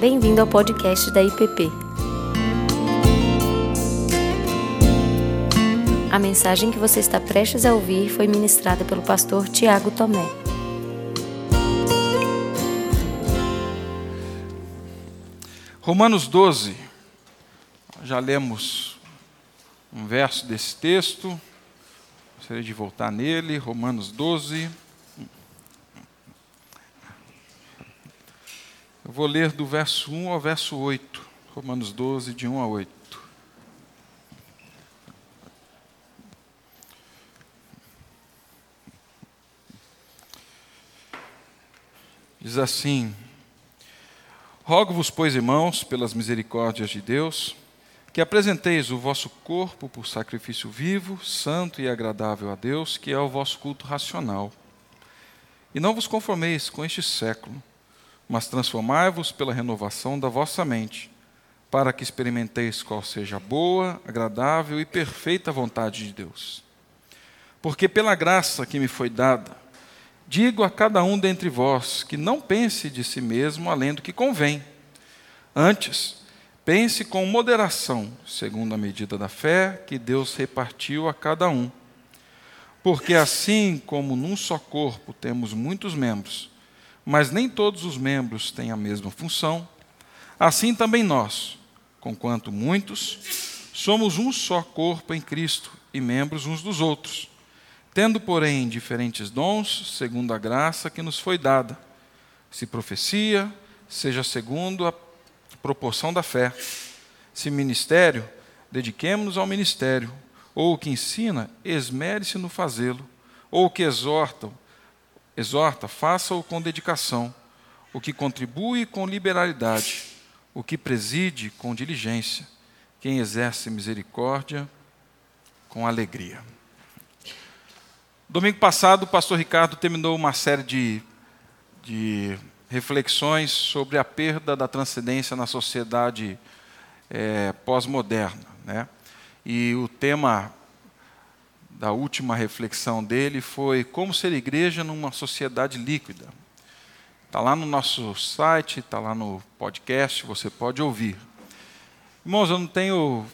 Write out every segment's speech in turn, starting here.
Bem-vindo ao podcast da IPP. A mensagem que você está prestes a ouvir foi ministrada pelo pastor Tiago Tomé. Romanos 12. Já lemos um verso desse texto. Gostaria de voltar nele. Romanos 12. Eu vou ler do verso 1 ao verso 8. Romanos 12, de 1 a 8. Diz assim: Rogo-vos, pois, irmãos, pelas misericórdias de Deus, que apresenteis o vosso corpo por sacrifício vivo, santo e agradável a Deus, que é o vosso culto racional. E não vos conformeis com este século, mas transformai-vos pela renovação da vossa mente, para que experimenteis qual seja a boa, agradável e perfeita vontade de Deus. Porque pela graça que me foi dada, digo a cada um dentre vós que não pense de si mesmo além do que convém. Antes, pense com moderação, segundo a medida da fé que Deus repartiu a cada um. Porque assim como num só corpo temos muitos membros, mas nem todos os membros têm a mesma função, assim também nós, conquanto muitos, somos um só corpo em Cristo e membros uns dos outros, tendo, porém, diferentes dons, segundo a graça que nos foi dada. Se profecia, seja segundo a proporção da fé. Se ministério, dediquemos-nos ao ministério. Ou o que ensina, esmere-se no fazê-lo. Ou o que exorta, Exorta, faça-o com dedicação, o que contribui com liberalidade, o que preside com diligência, quem exerce misericórdia com alegria. Domingo passado, o pastor Ricardo terminou uma série de, de reflexões sobre a perda da transcendência na sociedade é, pós-moderna. Né? E o tema da última reflexão dele foi como ser igreja numa sociedade líquida. Está lá no nosso site, está lá no podcast, você pode ouvir. Irmãos, eu não tenho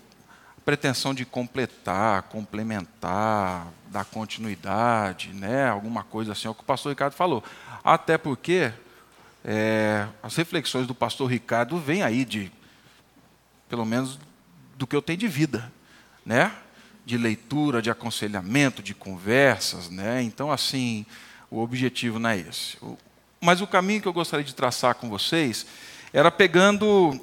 pretensão de completar, complementar, dar continuidade, né, alguma coisa assim, é o que o pastor Ricardo falou. Até porque é, as reflexões do pastor Ricardo vêm aí de, pelo menos, do que eu tenho de vida, né? De leitura, de aconselhamento, de conversas, né? Então, assim, o objetivo não é esse. Mas o caminho que eu gostaria de traçar com vocês era pegando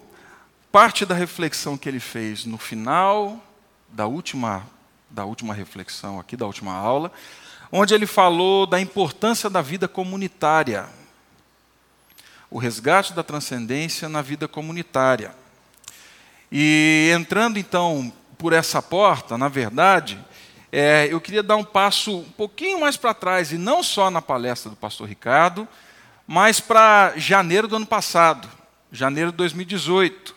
parte da reflexão que ele fez no final da última da última reflexão aqui da última aula, onde ele falou da importância da vida comunitária. O resgate da transcendência na vida comunitária. E entrando então por essa porta, na verdade, é, eu queria dar um passo um pouquinho mais para trás, e não só na palestra do pastor Ricardo, mas para janeiro do ano passado, janeiro de 2018.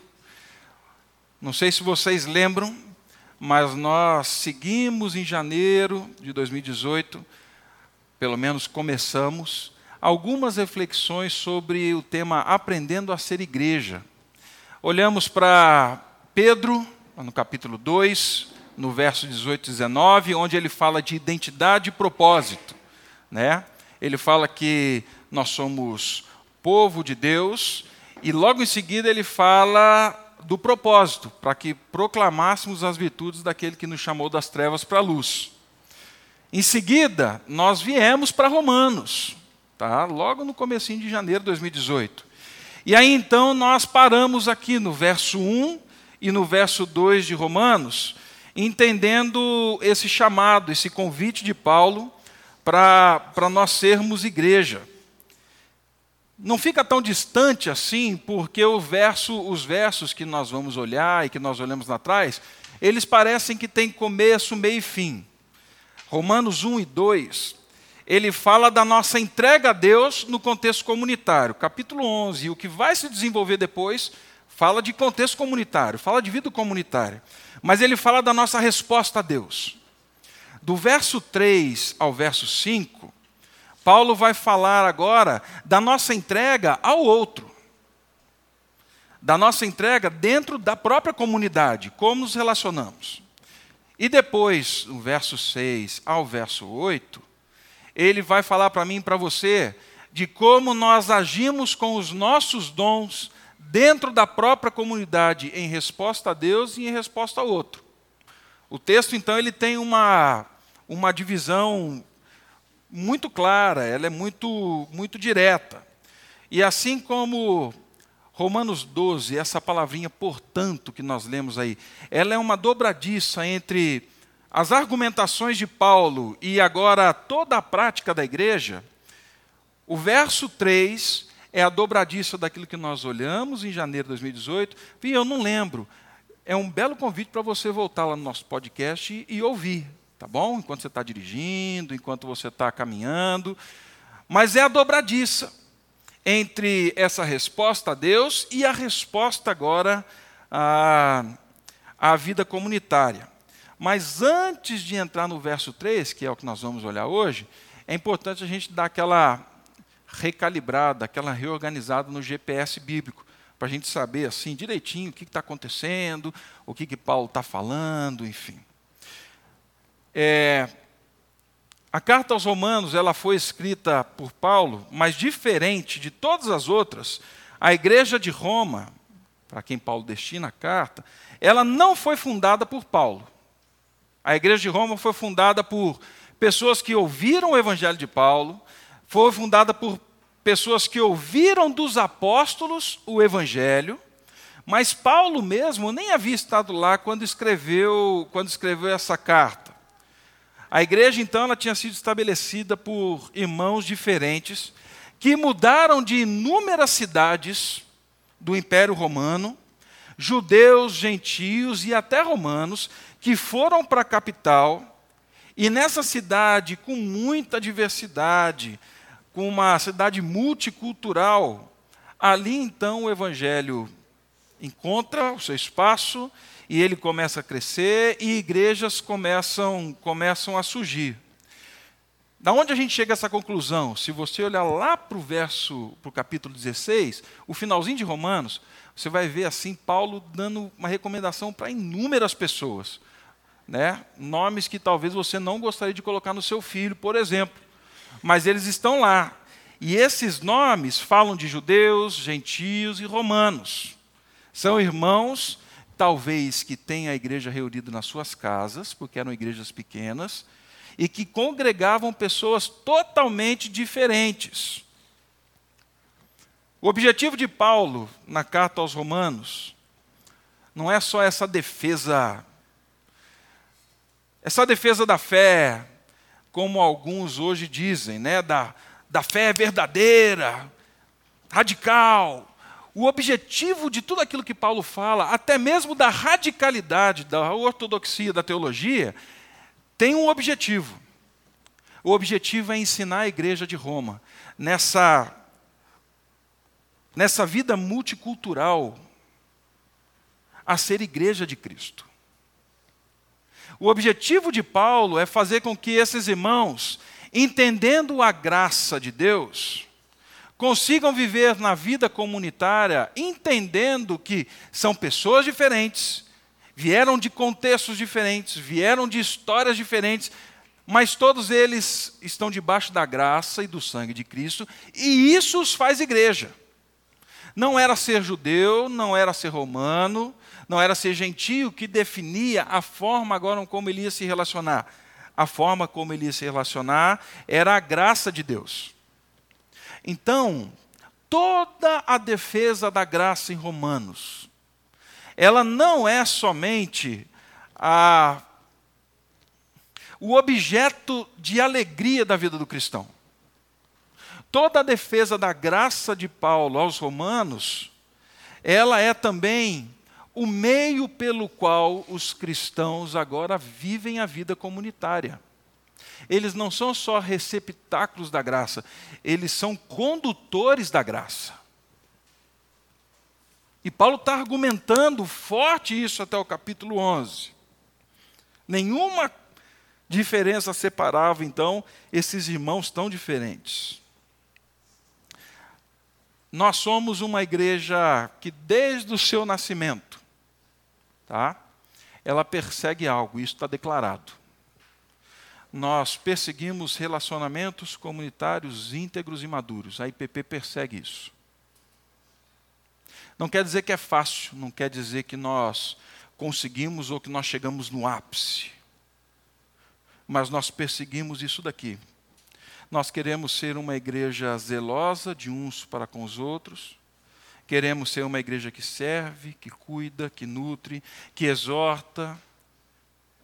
Não sei se vocês lembram, mas nós seguimos em janeiro de 2018, pelo menos começamos, algumas reflexões sobre o tema Aprendendo a Ser Igreja. Olhamos para Pedro, no capítulo 2, no verso 18 e 19, onde ele fala de identidade e propósito. Né? Ele fala que nós somos povo de Deus, e logo em seguida ele fala do propósito, para que proclamássemos as virtudes daquele que nos chamou das trevas para a luz. Em seguida, nós viemos para Romanos, tá? logo no comecinho de janeiro de 2018. E aí então nós paramos aqui no verso 1 e no verso 2 de Romanos, entendendo esse chamado, esse convite de Paulo para nós sermos igreja. Não fica tão distante assim, porque verso, os versos que nós vamos olhar e que nós olhamos lá atrás, eles parecem que têm começo, meio e fim. Romanos 1 e 2, ele fala da nossa entrega a Deus no contexto comunitário. Capítulo 11, e o que vai se desenvolver depois fala de contexto comunitário, fala de vida comunitária. Mas ele fala da nossa resposta a Deus. Do verso 3 ao verso 5, Paulo vai falar agora da nossa entrega ao outro. da nossa entrega dentro da própria comunidade, como nos relacionamos. E depois, no verso 6 ao verso 8, ele vai falar para mim e para você de como nós agimos com os nossos dons dentro da própria comunidade em resposta a Deus e em resposta ao outro. O texto, então, ele tem uma, uma divisão muito clara, ela é muito, muito direta. E assim como Romanos 12, essa palavrinha portanto que nós lemos aí, ela é uma dobradiça entre as argumentações de Paulo e agora toda a prática da igreja. O verso 3 é a dobradiça daquilo que nós olhamos em janeiro de 2018. E eu não lembro. É um belo convite para você voltar lá no nosso podcast e, e ouvir, tá bom? Enquanto você está dirigindo, enquanto você está caminhando. Mas é a dobradiça entre essa resposta a Deus e a resposta agora à, à vida comunitária. Mas antes de entrar no verso 3, que é o que nós vamos olhar hoje, é importante a gente dar aquela recalibrada, aquela reorganizada no GPS bíblico, para a gente saber assim direitinho o que está acontecendo, o que, que Paulo está falando, enfim. É, a carta aos Romanos ela foi escrita por Paulo, mas diferente de todas as outras, a igreja de Roma, para quem Paulo destina a carta, ela não foi fundada por Paulo. A igreja de Roma foi fundada por pessoas que ouviram o evangelho de Paulo, foi fundada por pessoas que ouviram dos apóstolos o evangelho, mas Paulo mesmo nem havia estado lá quando escreveu, quando escreveu essa carta. A igreja, então, ela tinha sido estabelecida por irmãos diferentes que mudaram de inúmeras cidades do Império Romano, judeus, gentios e até romanos, que foram para a capital, e nessa cidade, com muita diversidade, com uma cidade multicultural, ali então o Evangelho encontra o seu espaço e ele começa a crescer e igrejas começam, começam a surgir. Da onde a gente chega a essa conclusão? Se você olhar lá para o verso, para o capítulo 16, o finalzinho de Romanos, você vai ver assim Paulo dando uma recomendação para inúmeras pessoas. Né? Nomes que talvez você não gostaria de colocar no seu filho, por exemplo. Mas eles estão lá. E esses nomes falam de judeus, gentios e romanos. São irmãos talvez que tenha a igreja reunida nas suas casas, porque eram igrejas pequenas, e que congregavam pessoas totalmente diferentes. O objetivo de Paulo na carta aos Romanos não é só essa defesa, essa defesa da fé, como alguns hoje dizem, né, da, da fé verdadeira, radical, o objetivo de tudo aquilo que Paulo fala, até mesmo da radicalidade, da ortodoxia, da teologia, tem um objetivo. O objetivo é ensinar a igreja de Roma nessa, nessa vida multicultural a ser igreja de Cristo. O objetivo de Paulo é fazer com que esses irmãos, entendendo a graça de Deus, consigam viver na vida comunitária entendendo que são pessoas diferentes, vieram de contextos diferentes, vieram de histórias diferentes, mas todos eles estão debaixo da graça e do sangue de Cristo, e isso os faz igreja. Não era ser judeu, não era ser romano, não era ser gentio que definia a forma agora como ele ia se relacionar. A forma como ele ia se relacionar era a graça de Deus. Então, toda a defesa da graça em Romanos, ela não é somente a, o objeto de alegria da vida do cristão. Toda a defesa da graça de Paulo aos Romanos, ela é também o meio pelo qual os cristãos agora vivem a vida comunitária eles não são só receptáculos da graça, eles são condutores da graça. E Paulo está argumentando forte isso até o capítulo 11. Nenhuma diferença separava, então, esses irmãos tão diferentes. nós somos uma igreja que desde o seu nascimento, tá? Ela persegue algo, isso está declarado. Nós perseguimos relacionamentos comunitários íntegros e maduros. A IPP persegue isso. Não quer dizer que é fácil, não quer dizer que nós conseguimos ou que nós chegamos no ápice. Mas nós perseguimos isso daqui. Nós queremos ser uma igreja zelosa de uns para com os outros. Queremos ser uma igreja que serve, que cuida, que nutre, que exorta,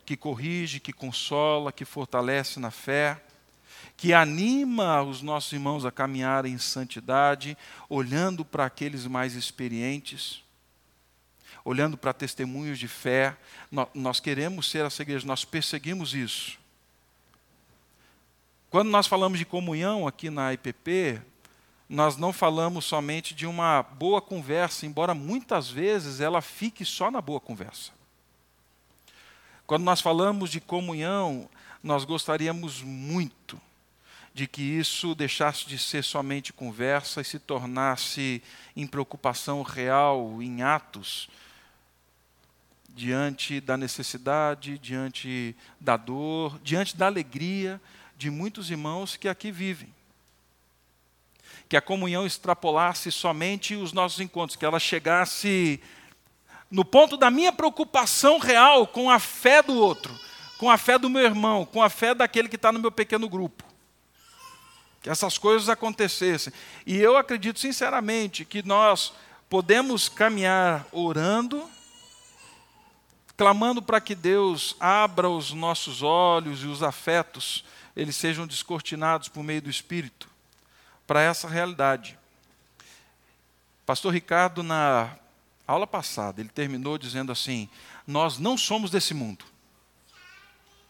que corrige, que consola, que fortalece na fé, que anima os nossos irmãos a caminharem em santidade, olhando para aqueles mais experientes olhando para testemunhos de fé. Nós, queremos ser essa igreja, nós perseguimos isso. Quando nós falamos de comunhão aqui na IPP, nós não falamos somente de uma boa conversa, embora muitas vezes ela fique só na boa conversa. Quando nós falamos de comunhão, nós gostaríamos muito de que isso deixasse de ser somente conversa e se tornasse em preocupação real, em atos, diante da necessidade, diante da dor, diante da alegria de muitos irmãos que aqui vivem. Que a comunhão extrapolasse somente os nossos encontros, que ela chegasse no ponto da minha preocupação real com a fé do outro, com a fé do meu irmão, com a fé daquele que está no meu pequeno grupo. Que essas coisas acontecessem. E eu acredito sinceramente que nós podemos caminhar orando, clamando para que Deus abra os nossos olhos e os afetos, eles sejam descortinados por meio do Espírito, para essa realidade. Pastor Ricardo, na aula passada, ele terminou dizendo assim: Nós não somos desse mundo.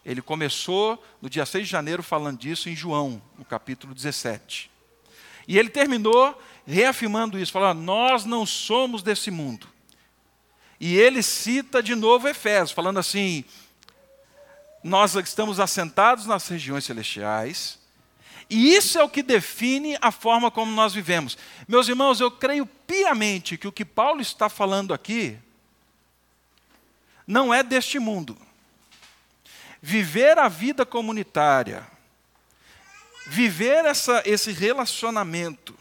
Ele começou no dia 6 de janeiro falando disso em João, no capítulo 17. E ele terminou reafirmando isso, falando: Nós não somos desse mundo. E ele cita de novo Efésios, falando assim: nós estamos assentados nas regiões celestiais, e isso é o que define a forma como nós vivemos. Meus irmãos, eu creio piamente que o que Paulo está falando aqui não é deste mundo. Viver a vida comunitária, viver essa, esse relacionamento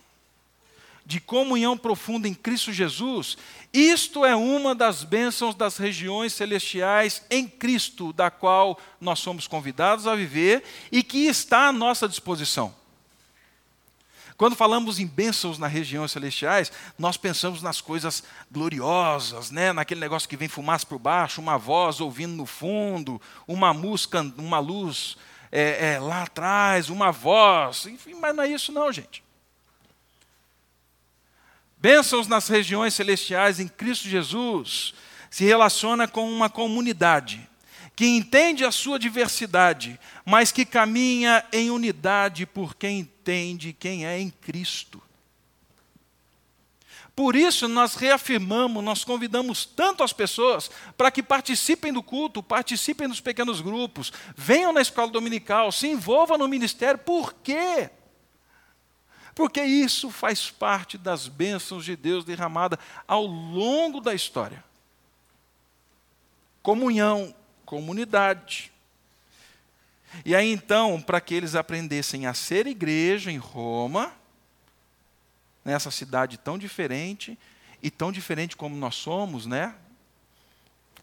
de comunhão profunda em Cristo Jesus, isto é uma das bênçãos das regiões celestiais em Cristo, da qual nós somos convidados a viver e que está à nossa disposição. Quando falamos em bênçãos nas regiões celestiais, nós pensamos nas coisas gloriosas, né? naquele negócio que vem fumaça por baixo, uma voz ouvindo no fundo, uma música, uma luz é, é, lá atrás, uma voz, enfim, mas não é isso não, gente. Bênçãos nas regiões celestiais em Cristo Jesus se relaciona com uma comunidade que entende a sua diversidade, mas que caminha em unidade por quem entende quem é em Cristo. Por isso, nós reafirmamos, nós convidamos tanto as pessoas para que participem do culto, participem dos pequenos grupos, venham na escola dominical, se envolvam no ministério. Por quê? Porque isso faz parte das bênçãos de Deus derramada ao longo da história. Comunhão, comunidade. E aí então, para que eles aprendessem a ser igreja em Roma, nessa cidade tão diferente, e tão diferente como nós somos, né?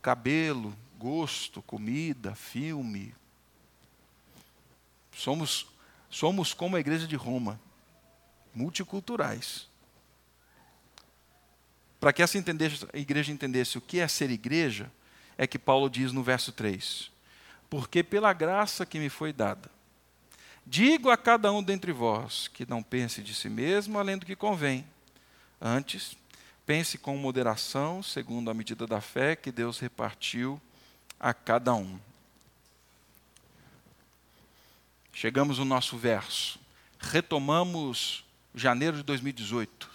Cabelo, gosto, comida, filme. Somos, somos como a igreja de Roma multiculturais. Para que essa igreja entendesse o que é ser igreja, é que Paulo diz no verso 3: Porque pela graça que me foi dada, digo a cada um dentre vós que não pense de si mesmo além do que convém. Antes, pense com moderação, segundo a medida da fé que Deus repartiu a cada um. Chegamos no nosso verso. Retomamos janeiro de 2018.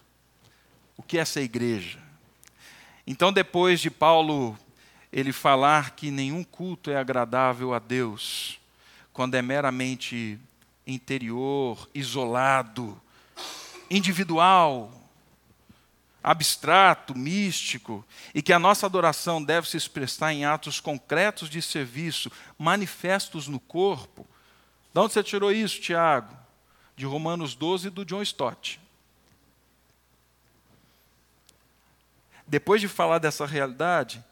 O que é essa igreja? Então, depois de Paulo ele falar que nenhum culto é agradável a Deus, quando é meramente interior, isolado, individual, abstrato, místico, e que a nossa adoração deve se expressar em atos concretos de serviço, manifestos no corpo. De onde você tirou isso, Tiago? De Romanos 12 do John Stott. Depois de falar dessa realidade,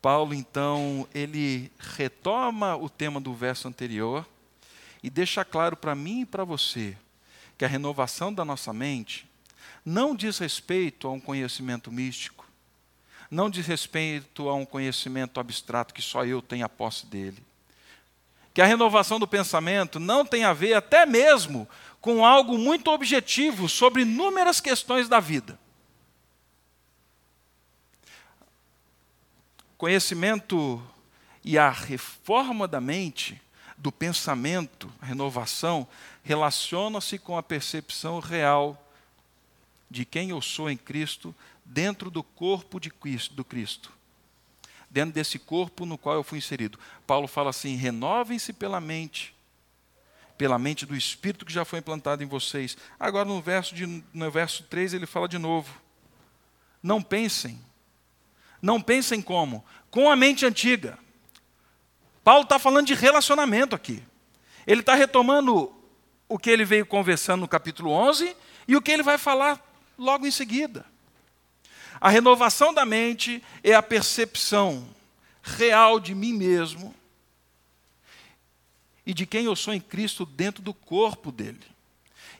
Paulo então ele retoma o tema do verso anterior e deixa claro para mim e para você que a renovação da nossa mente não diz respeito a um conhecimento místico, não diz respeito a um conhecimento abstrato que só eu tenho a posse dele. Que a renovação do pensamento não tem a ver até mesmo com algo muito objetivo sobre inúmeras questões da vida. Conhecimento e a reforma da mente, do pensamento, a renovação, relaciona-se com a percepção real de quem eu sou em Cristo dentro do corpo de do Cristo. Dentro desse corpo no qual eu fui inserido. Paulo fala assim: renovem-se pela mente, pela mente do Espírito que já foi implantado em vocês. Agora, no verso, de, no verso 3, ele fala de novo: não pensem. Não pensem como? Com a mente antiga. Paulo está falando de relacionamento aqui. Ele está retomando o que ele veio conversando no capítulo 11 e o que ele vai falar logo em seguida. A renovação da mente é a percepção real de mim mesmo e de quem eu sou em Cristo dentro do corpo dele.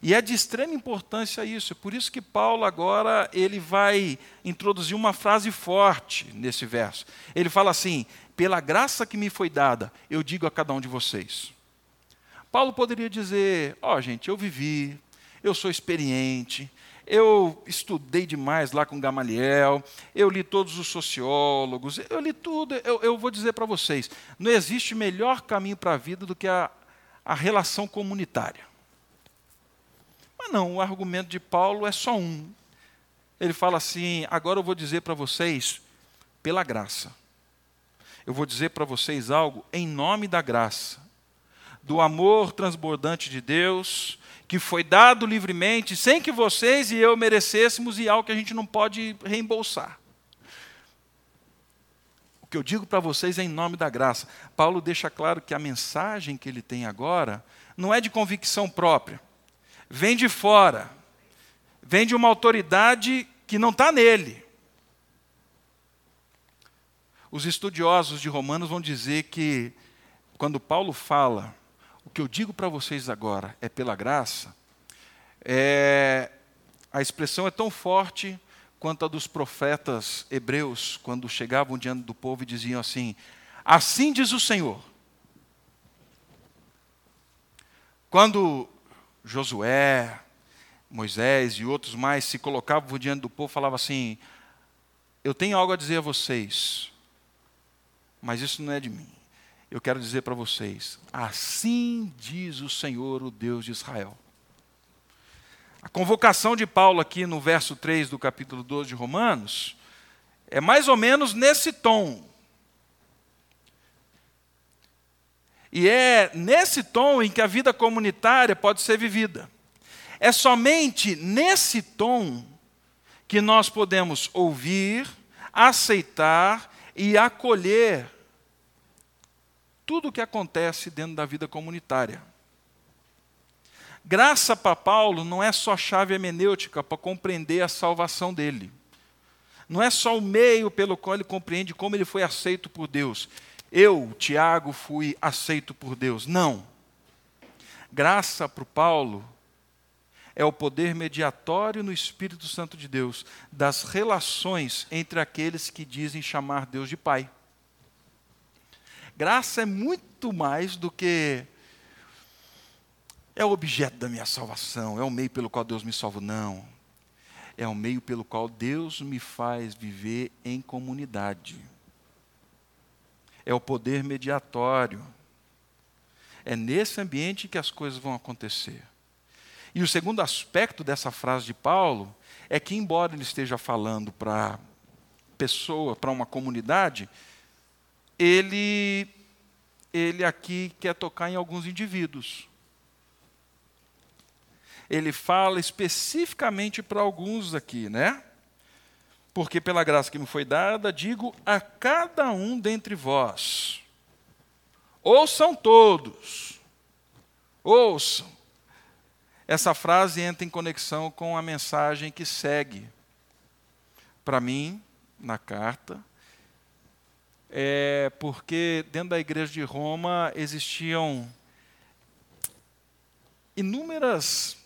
E é de extrema importância isso. É por isso que Paulo agora ele vai introduzir uma frase forte nesse verso. Ele fala assim: "Pela graça que me foi dada, eu digo a cada um de vocês". Paulo poderia dizer: "Ó, oh, gente, eu vivi, eu sou experiente, eu estudei demais lá com Gamaliel, eu li todos os sociólogos, eu li tudo. Eu, eu vou dizer para vocês: não existe melhor caminho para a vida do que a, a relação comunitária. Mas não, o argumento de Paulo é só um. Ele fala assim: agora eu vou dizer para vocês, pela graça. Eu vou dizer para vocês algo em nome da graça, do amor transbordante de Deus, que foi dado livremente, sem que vocês e eu merecêssemos, e algo que a gente não pode reembolsar. O que eu digo para vocês é em nome da graça. Paulo deixa claro que a mensagem que ele tem agora não é de convicção própria, vem de fora, vem de uma autoridade que não está nele. Os estudiosos de Romanos vão dizer que, quando Paulo fala que eu digo para vocês agora é pela graça, é, a expressão é tão forte quanto a dos profetas hebreus, quando chegavam diante do povo e diziam assim: Assim diz o Senhor. Quando Josué, Moisés e outros mais se colocavam diante do povo, falavam assim: Eu tenho algo a dizer a vocês, mas isso não é de mim eu quero dizer para vocês: assim diz o Senhor, o Deus de Israel. A convocação de Paulo aqui no verso 3 do capítulo 12 de Romanos é mais ou menos nesse tom. E é nesse tom em que a vida comunitária pode ser vivida. É somente nesse tom que nós podemos ouvir, aceitar e acolher tudo o que acontece dentro da vida comunitária. Graça para Paulo não é só chave hermenêutica para compreender a salvação dele. Não é só o meio pelo qual ele compreende como ele foi aceito por Deus. Eu, Tiago, fui aceito por Deus. Não. Graça para Paulo é o poder mediatório no Espírito Santo de Deus das relações entre aqueles que dizem chamar Deus de Pai. Graça é muito mais do que é o objeto da minha salvação, é o meio pelo qual Deus me salva. Não. É o meio pelo qual Deus me faz viver em comunidade. É o poder mediatório. É nesse ambiente que as coisas vão acontecer. E o segundo aspecto dessa frase de Paulo é que, embora ele esteja falando para pessoa, para uma comunidade, ele, ele aqui quer tocar em alguns indivíduos. Ele fala especificamente para alguns aqui, né? Porque pela graça que me foi dada, digo a cada um dentre vós: ouçam todos, ouçam. Essa frase entra em conexão com a mensagem que segue. Para mim, na carta, é porque dentro da igreja de Roma existiam inúmeras,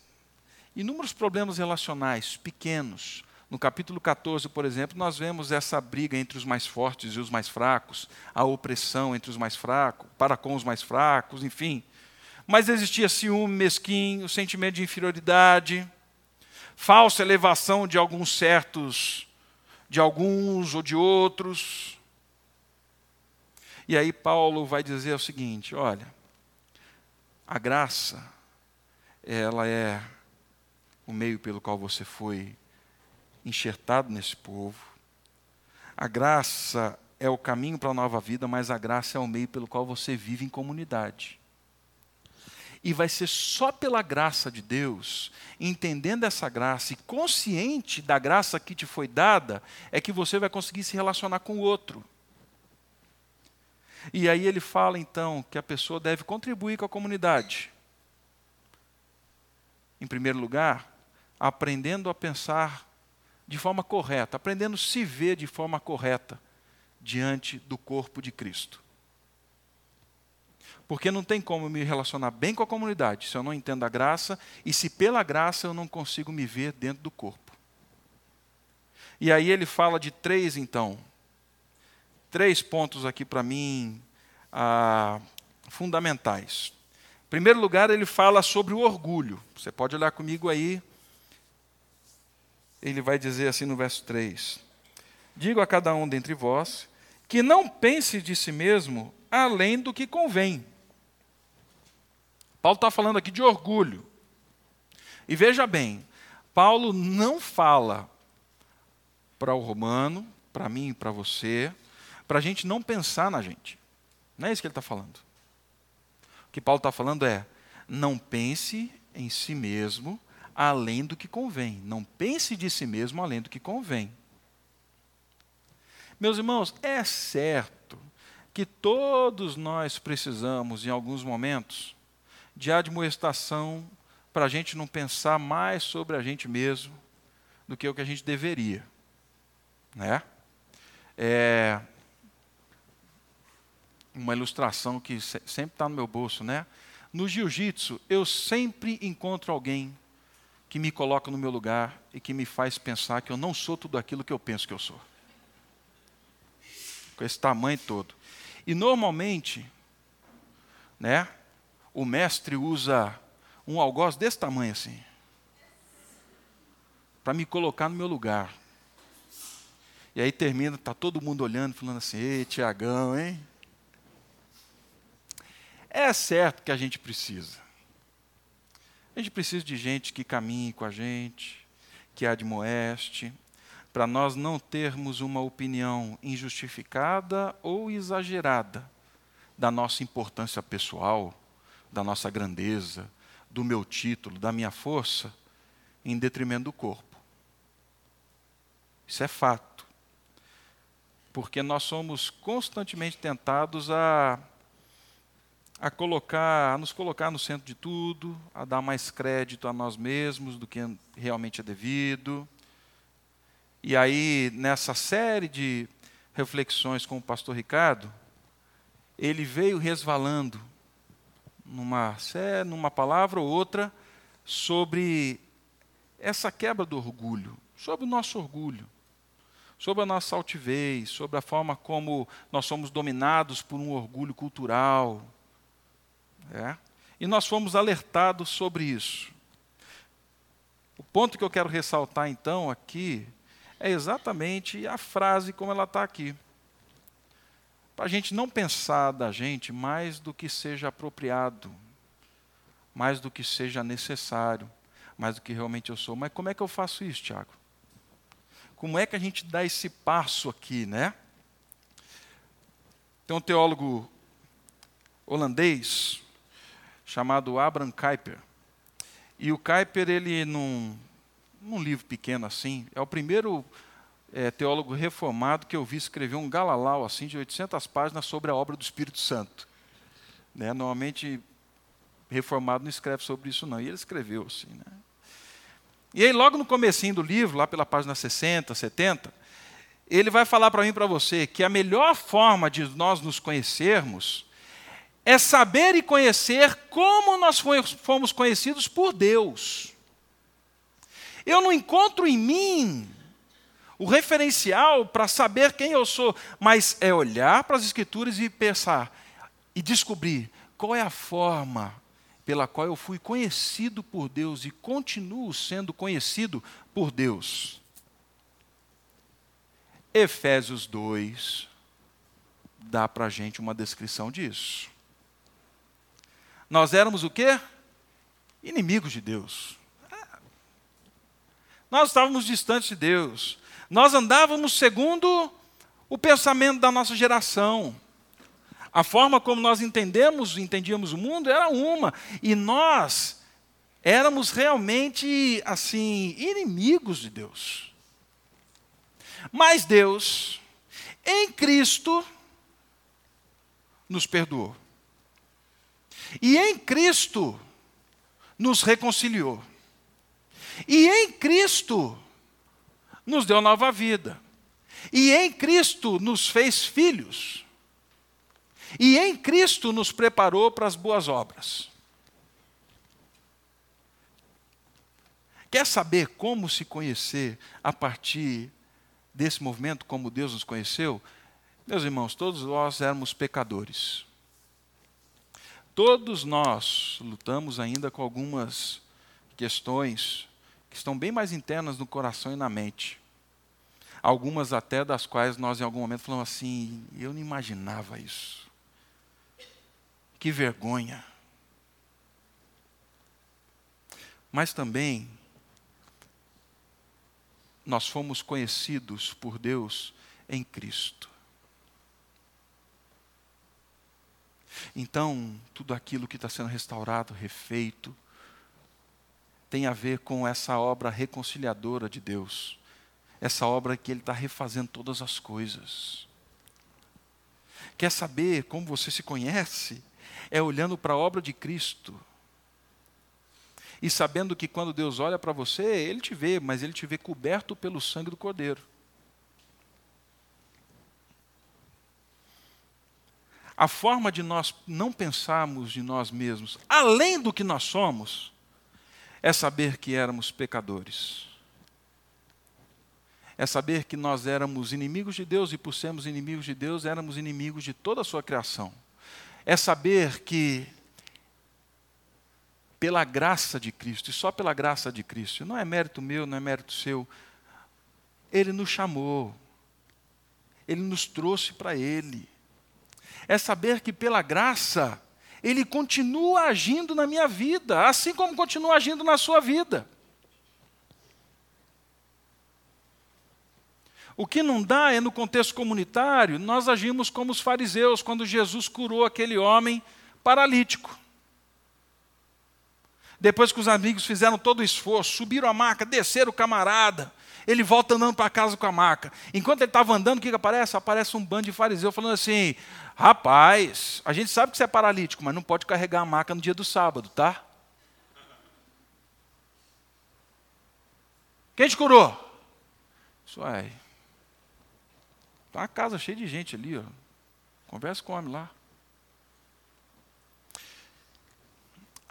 inúmeros problemas relacionais pequenos. No capítulo 14, por exemplo, nós vemos essa briga entre os mais fortes e os mais fracos, a opressão entre os mais fracos, para com os mais fracos, enfim. Mas existia ciúme mesquinho, sentimento de inferioridade, falsa elevação de alguns certos, de alguns ou de outros. E aí Paulo vai dizer o seguinte: olha, a graça ela é o meio pelo qual você foi enxertado nesse povo. A graça é o caminho para a nova vida, mas a graça é o meio pelo qual você vive em comunidade. E vai ser só pela graça de Deus, entendendo essa graça e consciente da graça que te foi dada, é que você vai conseguir se relacionar com o outro. E aí ele fala então que a pessoa deve contribuir com a comunidade em primeiro lugar, aprendendo a pensar de forma correta, aprendendo a se ver de forma correta diante do corpo de Cristo. Porque não tem como me relacionar bem com a comunidade se eu não entendo a graça e se pela graça eu não consigo me ver dentro do corpo. E aí ele fala de três, então, três pontos aqui para mim ah, fundamentais primeiro lugar, ele fala sobre o orgulho. Você pode olhar comigo aí. Ele vai dizer assim no verso 3: Digo a cada um dentre vós que não pense de si mesmo além do que convém. Paulo está falando aqui de orgulho. E veja bem, Paulo não fala para o romano, para mim e para você, para a gente não pensar na gente. Não é isso que ele está falando. O que Paulo está falando é: não pense em si mesmo além do que convém. Não pense de si mesmo além do que convém. Meus irmãos, é certo que todos nós precisamos, em alguns momentos, de admoestação para a gente não pensar mais sobre a gente mesmo do que o que a gente deveria. Né? É, uma ilustração que sempre está no meu bolso, né? No jiu-jitsu, eu sempre encontro alguém que me coloca no meu lugar e que me faz pensar que eu não sou tudo aquilo que eu penso que eu sou. Com esse tamanho todo. E normalmente, né, o mestre usa um algoz desse tamanho assim, para me colocar no meu lugar. E aí termina, tá todo mundo olhando, falando assim: "Ei, Tiagão, hein? É certo que a gente precisa. A gente precisa de gente que caminhe com a gente, que admoeste, para nós não termos uma opinião injustificada ou exagerada da nossa importância pessoal, da nossa grandeza, do meu título, da minha força, em detrimento do corpo. Isso é fato. Porque nós somos constantemente tentados a a colocar, a nos colocar no centro de tudo, a dar mais crédito a nós mesmos do que realmente é devido. E aí, nessa série de reflexões com o pastor Ricardo, ele veio resvalando numa, numa palavra ou outra sobre essa quebra do orgulho, sobre o nosso orgulho, sobre a nossa altivez, sobre a forma como nós somos dominados por um orgulho cultural, é? E nós fomos alertados sobre isso. O ponto que eu quero ressaltar então aqui é exatamente a frase como ela está aqui. Para a gente não pensar da gente mais do que seja apropriado, mais do que seja necessário, mais do que realmente eu sou. Mas como é que eu faço isso, Tiago? Como é que a gente dá esse passo aqui, né? Tem um teólogo holandês, chamado Abraham Kuyper. E o Kuyper, ele num, num livro pequeno assim, é o primeiro é, teólogo reformado que eu vi escrever um galalau assim de 800 páginas sobre a obra do Espírito Santo. Né? Normalmente, reformado não escreve sobre isso não, e ele escreveu assim. Né? E aí, logo no comecinho do livro, lá pela página 60, 70, ele vai falar para mim e para você que a melhor forma de nós nos conhecermos é saber e conhecer como nós fomos conhecidos por Deus. Eu não encontro em mim o referencial para saber quem eu sou, mas é olhar para as Escrituras e pensar e descobrir qual é a forma pela qual eu fui conhecido por Deus e continuo sendo conhecido por Deus. Efésios 2 dá para a gente uma descrição disso. Nós éramos o quê? Inimigos de Deus. Nós estávamos distantes de Deus. Nós andávamos segundo o pensamento da nossa geração. A forma como nós entendemos, entendíamos o mundo era uma, e nós éramos realmente assim inimigos de Deus. Mas Deus, em Cristo, nos perdoou. E em Cristo nos reconciliou. E em Cristo nos deu nova vida. E em Cristo nos fez filhos. E em Cristo nos preparou para as boas obras. Quer saber como se conhecer a partir desse movimento, como Deus nos conheceu? Meus irmãos, todos nós éramos pecadores. Todos nós lutamos ainda com algumas questões que estão bem mais internas no coração e na mente. Algumas até das quais nós em algum momento falamos assim, eu não imaginava isso. Que vergonha. Mas também nós fomos conhecidos por Deus em Cristo. Então, tudo aquilo que está sendo restaurado, refeito, tem a ver com essa obra reconciliadora de Deus, essa obra que Ele está refazendo todas as coisas. Quer saber como você se conhece? É olhando para a obra de Cristo e sabendo que quando Deus olha para você, Ele te vê, mas Ele te vê coberto pelo sangue do Cordeiro. A forma de nós não pensarmos de nós mesmos, além do que nós somos, é saber que éramos pecadores. É saber que nós éramos inimigos de Deus e, por sermos inimigos de Deus, éramos inimigos de toda a sua criação. É saber que, pela graça de Cristo, e só pela graça de Cristo, não é mérito meu, não é mérito seu, Ele nos chamou, Ele nos trouxe para Ele. É saber que, pela graça, ele continua agindo na minha vida, assim como continua agindo na sua vida. O que não dá é no contexto comunitário, nós agimos como os fariseus quando Jesus curou aquele homem paralítico. Depois que os amigos fizeram todo o esforço, subiram a maca, desceram o camarada, ele volta andando para casa com a maca. Enquanto ele estava andando, o que, que aparece? Aparece um bando de fariseu falando assim: Rapaz, a gente sabe que você é paralítico, mas não pode carregar a maca no dia do sábado, tá? Quem te curou? Isso aí. Está uma casa cheia de gente ali, ó. Conversa com o homem lá.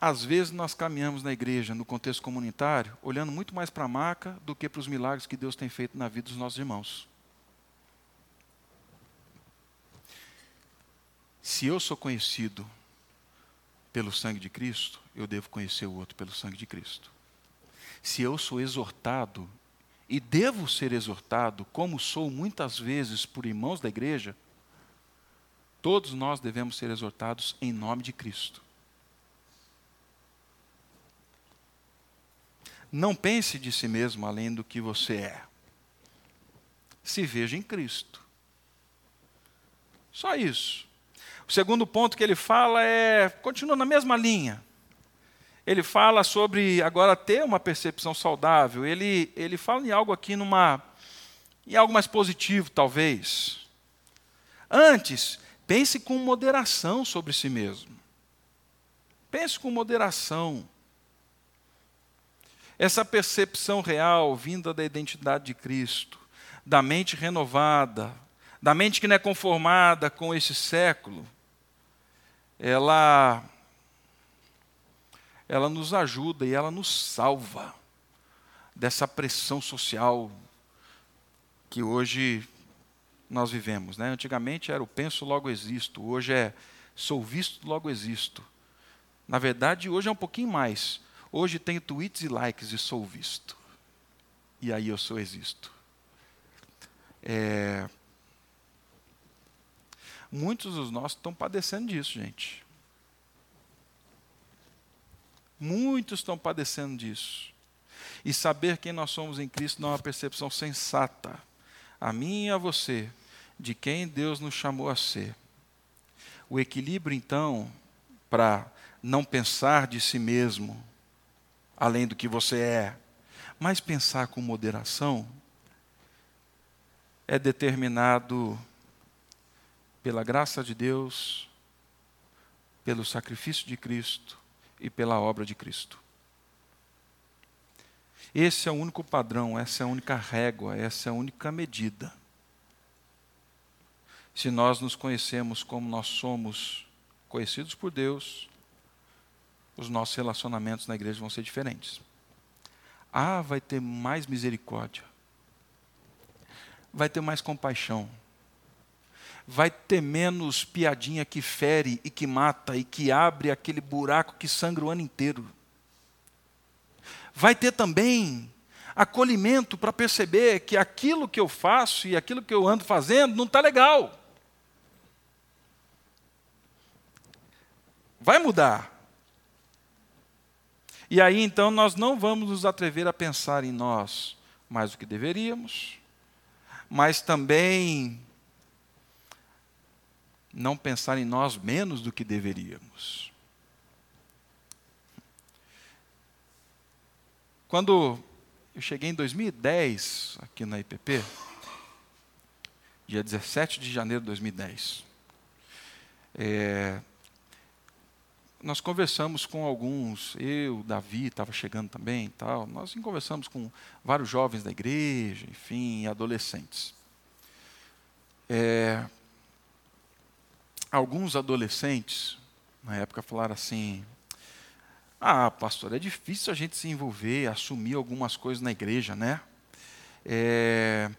Às vezes nós caminhamos na igreja, no contexto comunitário, olhando muito mais para a maca do que para os milagres que Deus tem feito na vida dos nossos irmãos. Se eu sou conhecido pelo sangue de Cristo, eu devo conhecer o outro pelo sangue de Cristo. Se eu sou exortado, e devo ser exortado, como sou muitas vezes por irmãos da igreja, todos nós devemos ser exortados em nome de Cristo. Não pense de si mesmo além do que você é. Se veja em Cristo. Só isso. O segundo ponto que ele fala é, continua na mesma linha. Ele fala sobre agora ter uma percepção saudável. Ele, ele fala em algo aqui numa, em algo mais positivo, talvez. Antes, pense com moderação sobre si mesmo. Pense com moderação. Essa percepção real vinda da identidade de Cristo, da mente renovada, da mente que não é conformada com esse século, ela ela nos ajuda e ela nos salva dessa pressão social que hoje nós vivemos. Né? Antigamente era o penso, logo existo. Hoje é sou visto, logo existo. Na verdade, hoje é um pouquinho mais. Hoje tenho tweets e likes e sou visto. E aí eu sou existo. É... Muitos dos nossos estão padecendo disso, gente. Muitos estão padecendo disso. E saber quem nós somos em Cristo não é uma percepção sensata. A mim e a você, de quem Deus nos chamou a ser. O equilíbrio, então, para não pensar de si mesmo, além do que você é, mas pensar com moderação, é determinado pela graça de Deus, pelo sacrifício de Cristo e pela obra de Cristo. Esse é o único padrão, essa é a única régua, essa é a única medida. Se nós nos conhecemos como nós somos conhecidos por Deus, os nossos relacionamentos na igreja vão ser diferentes. Ah, vai ter mais misericórdia, vai ter mais compaixão, vai ter menos piadinha que fere e que mata e que abre aquele buraco que sangra o ano inteiro. Vai ter também acolhimento para perceber que aquilo que eu faço e aquilo que eu ando fazendo não está legal. Vai mudar. E aí então nós não vamos nos atrever a pensar em nós mais do que deveríamos, mas também não pensar em nós menos do que deveríamos. Quando eu cheguei em 2010 aqui na IPP, dia 17 de janeiro de 2010, é, nós conversamos com alguns, eu, Davi, estava chegando também e tal, nós conversamos com vários jovens da igreja, enfim, adolescentes. É, alguns adolescentes, na época, falaram assim: Ah, pastor, é difícil a gente se envolver, assumir algumas coisas na igreja, né? É,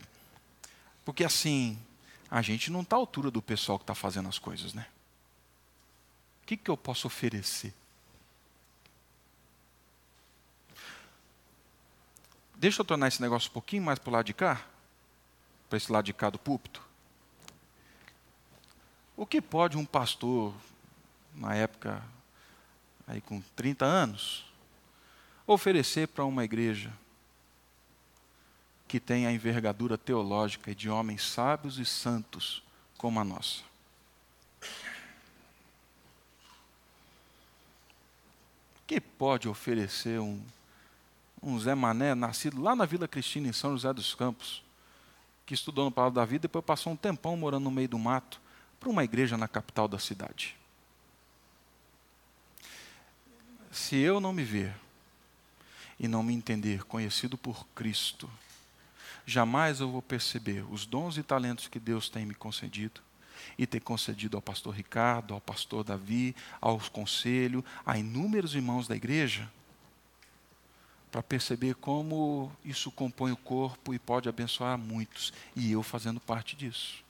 porque assim, a gente não está à altura do pessoal que está fazendo as coisas, né? Que, que eu posso oferecer? Deixa eu tornar esse negócio um pouquinho mais para o lado de cá, para esse lado de cá do púlpito. O que pode um pastor, na época, aí com 30 anos, oferecer para uma igreja que tem a envergadura teológica de homens sábios e santos como a nossa? Que pode oferecer um, um Zé Mané, nascido lá na Vila Cristina, em São José dos Campos, que estudou no Palácio da Vida, depois passou um tempão morando no meio do mato, para uma igreja na capital da cidade. Se eu não me ver e não me entender conhecido por Cristo, jamais eu vou perceber os dons e talentos que Deus tem me concedido e ter concedido ao pastor Ricardo, ao pastor Davi, aos conselhos, a inúmeros irmãos da igreja, para perceber como isso compõe o corpo e pode abençoar muitos, e eu fazendo parte disso.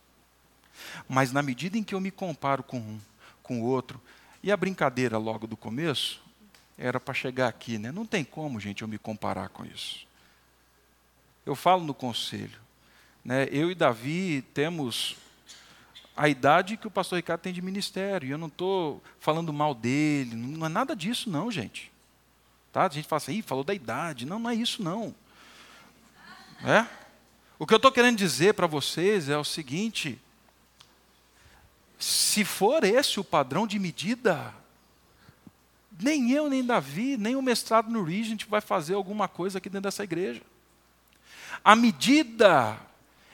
Mas na medida em que eu me comparo com um, com o outro, e a brincadeira logo do começo era para chegar aqui, né? Não tem como, gente, eu me comparar com isso. Eu falo no conselho, né? Eu e Davi temos a idade que o pastor Ricardo tem de ministério. E eu não estou falando mal dele, não é nada disso, não, gente. Tá? A gente fala assim, falou da idade. Não, não é isso, não. É? O que eu estou querendo dizer para vocês é o seguinte: se for esse o padrão de medida, nem eu, nem Davi, nem o mestrado no Regent vai fazer alguma coisa aqui dentro dessa igreja. A medida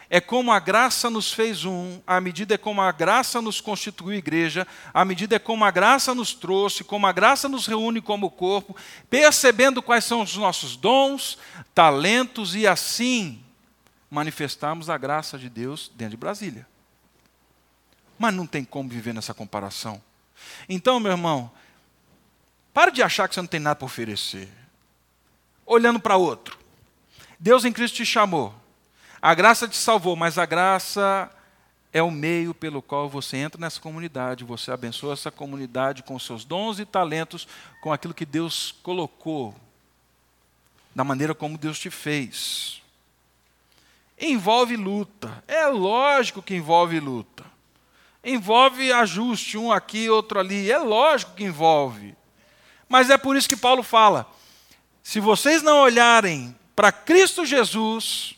é como a graça nos fez um, a medida é como a graça nos constituiu igreja, a medida é como a graça nos trouxe, como a graça nos reúne como corpo, percebendo quais são os nossos dons, talentos e assim manifestarmos a graça de Deus dentro de Brasília. Mas não tem como viver nessa comparação. Então, meu irmão, para de achar que você não tem nada para oferecer. Olhando para outro. Deus em Cristo te chamou. A graça te salvou, mas a graça é o meio pelo qual você entra nessa comunidade, você abençoa essa comunidade com seus dons e talentos, com aquilo que Deus colocou, da maneira como Deus te fez. Envolve luta, é lógico que envolve luta. Envolve ajuste, um aqui, outro ali, é lógico que envolve. Mas é por isso que Paulo fala: se vocês não olharem para Cristo Jesus,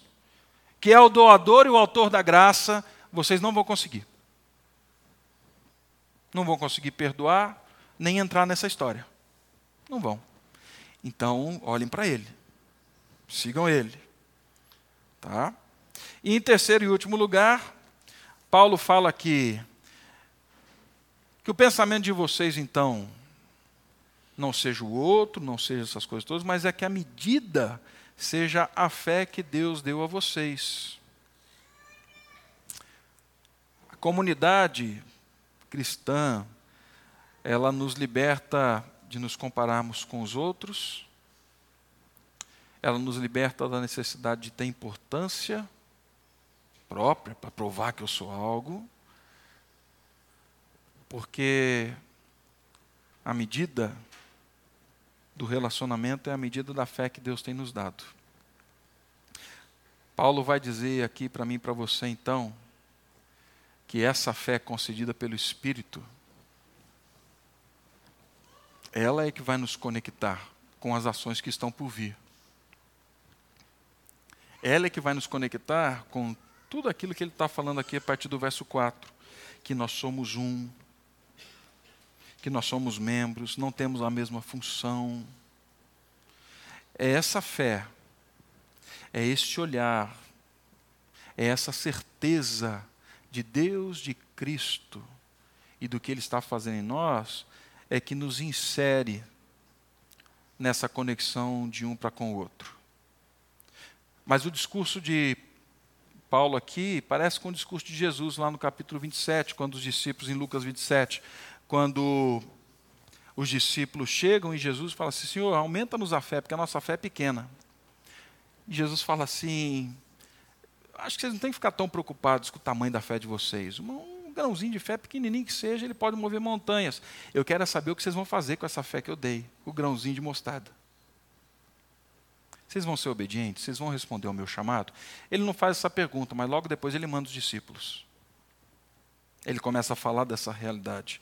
que é o doador e o autor da graça, vocês não vão conseguir. Não vão conseguir perdoar, nem entrar nessa história. Não vão. Então, olhem para ele. Sigam ele. Tá? E em terceiro e último lugar, Paulo fala que que o pensamento de vocês então não seja o outro, não seja essas coisas todas, mas é que a medida seja a fé que Deus deu a vocês. A comunidade cristã, ela nos liberta de nos compararmos com os outros, ela nos liberta da necessidade de ter importância própria para provar que eu sou algo, porque a medida do relacionamento é a medida da fé que Deus tem nos dado. Paulo vai dizer aqui para mim e para você, então, que essa fé concedida pelo Espírito, ela é que vai nos conectar com as ações que estão por vir. Ela é que vai nos conectar com tudo aquilo que ele está falando aqui a partir do verso 4, que nós somos um, que nós somos membros, não temos a mesma função. É essa fé, é este olhar, é essa certeza de Deus, de Cristo e do que Ele está fazendo em nós, é que nos insere nessa conexão de um para com o outro. Mas o discurso de Paulo aqui parece com o discurso de Jesus lá no capítulo 27, quando os discípulos, em Lucas 27, quando os discípulos chegam e Jesus fala assim: Senhor, aumenta-nos a fé, porque a nossa fé é pequena. E Jesus fala assim: Acho que vocês não têm que ficar tão preocupados com o tamanho da fé de vocês. Um grãozinho de fé, pequenininho que seja, ele pode mover montanhas. Eu quero é saber o que vocês vão fazer com essa fé que eu dei, o grãozinho de mostarda. Vocês vão ser obedientes? Vocês vão responder ao meu chamado? Ele não faz essa pergunta, mas logo depois ele manda os discípulos. Ele começa a falar dessa realidade.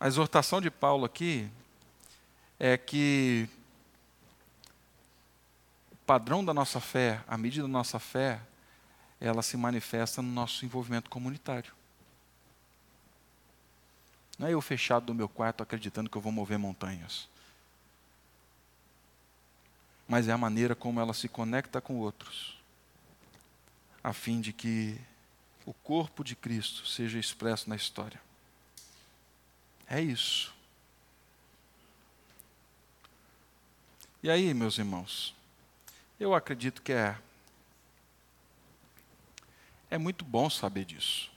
A exortação de Paulo aqui é que o padrão da nossa fé, a medida da nossa fé, ela se manifesta no nosso envolvimento comunitário. Não é eu fechado no meu quarto acreditando que eu vou mover montanhas. Mas é a maneira como ela se conecta com outros, a fim de que o corpo de Cristo seja expresso na história. É isso. E aí, meus irmãos, eu acredito que é é muito bom saber disso.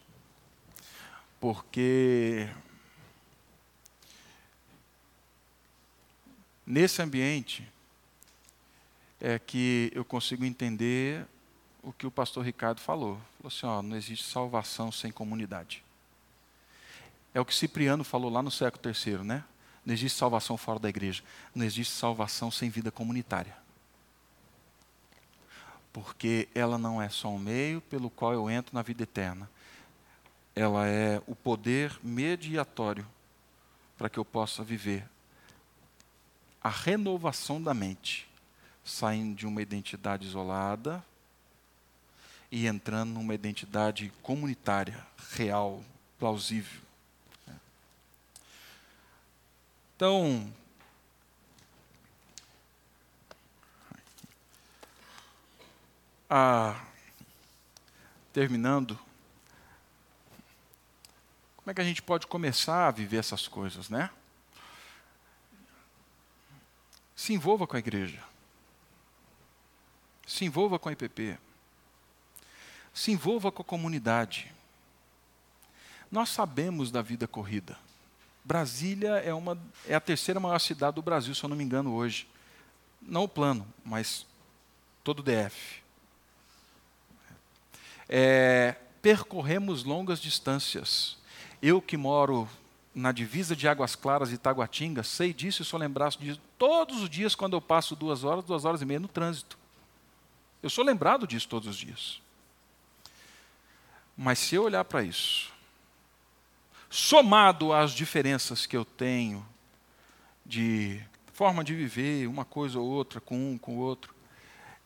Porque nesse ambiente é que eu consigo entender o que o pastor Ricardo falou. Falou assim, ó, não existe salvação sem comunidade. É o que Cipriano falou lá no século III, né? Não existe salvação fora da igreja. Não existe salvação sem vida comunitária. Porque ela não é só um meio pelo qual eu entro na vida eterna. Ela é o poder mediatório para que eu possa viver a renovação da mente, saindo de uma identidade isolada e entrando numa identidade comunitária, real, plausível. Então, ah, terminando, como é que a gente pode começar a viver essas coisas, né? Se envolva com a igreja. Se envolva com a IPP. Se envolva com a comunidade. Nós sabemos da vida corrida. Brasília é, uma, é a terceira maior cidade do Brasil, se eu não me engano, hoje. Não o plano, mas todo o DF. É, percorremos longas distâncias. Eu que moro na divisa de Águas Claras e Taguatinga, sei disso e sou lembrado disso todos os dias quando eu passo duas horas, duas horas e meia no trânsito. Eu sou lembrado disso todos os dias. Mas se eu olhar para isso, somado às diferenças que eu tenho de forma de viver, uma coisa ou outra, com um, com o outro,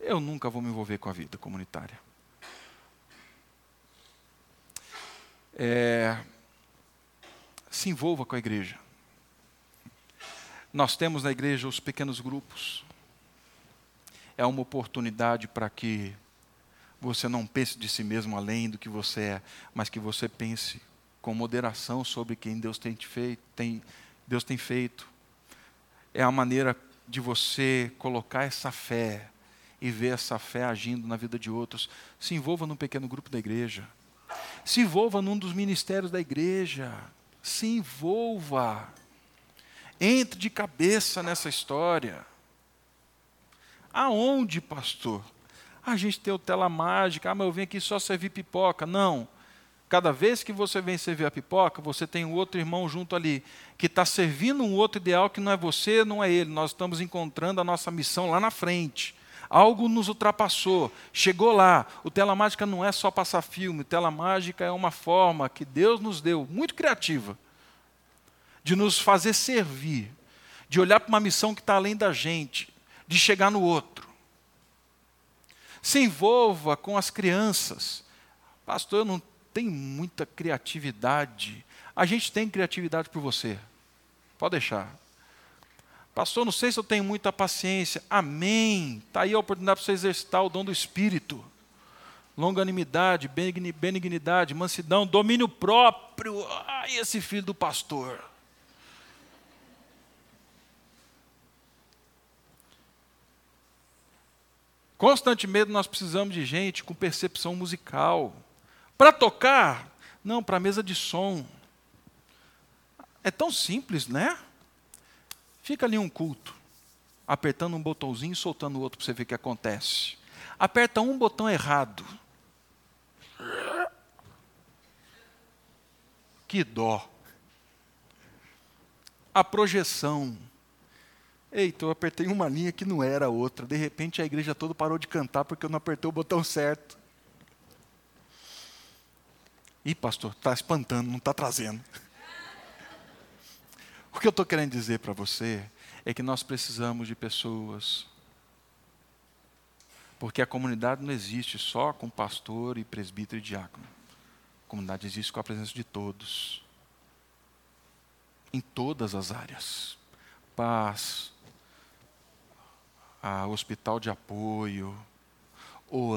eu nunca vou me envolver com a vida comunitária. É, se envolva com a igreja. Nós temos na igreja os pequenos grupos. É uma oportunidade para que você não pense de si mesmo além do que você é, mas que você pense com moderação sobre quem Deus tem feito, tem, Deus tem feito. É a maneira de você colocar essa fé e ver essa fé agindo na vida de outros. Se envolva num pequeno grupo da igreja. Se envolva num dos ministérios da igreja. Se envolva. Entre de cabeça nessa história. Aonde, pastor? A gente tem o tela mágica, ah, mas eu vim aqui só servir pipoca. Não. Cada vez que você vem servir a pipoca, você tem um outro irmão junto ali, que está servindo um outro ideal que não é você, não é ele. Nós estamos encontrando a nossa missão lá na frente. Algo nos ultrapassou, chegou lá. O tela mágica não é só passar filme, tela mágica é uma forma que Deus nos deu, muito criativa, de nos fazer servir, de olhar para uma missão que está além da gente, de chegar no outro. Se envolva com as crianças. Pastor, eu não tem muita criatividade. A gente tem criatividade por você. Pode deixar. Pastor, não sei se eu tenho muita paciência. Amém. Está aí a oportunidade para você exercitar o dom do Espírito. Longanimidade, benignidade, mansidão, domínio próprio. Ai, esse filho do pastor. Constantemente nós precisamos de gente com percepção musical para tocar? Não, para a mesa de som. É tão simples, né? Fica ali um culto, apertando um botãozinho e soltando o outro para você ver o que acontece. Aperta um botão errado. Que dó. A projeção. Eita, eu apertei uma linha que não era outra. De repente a igreja toda parou de cantar porque eu não apertei o botão certo. Ih, pastor, está espantando, não está trazendo. O que eu estou querendo dizer para você é que nós precisamos de pessoas. Porque a comunidade não existe só com pastor e presbítero e diácono. A comunidade existe com a presença de todos. Em todas as áreas. Paz, a hospital de apoio, o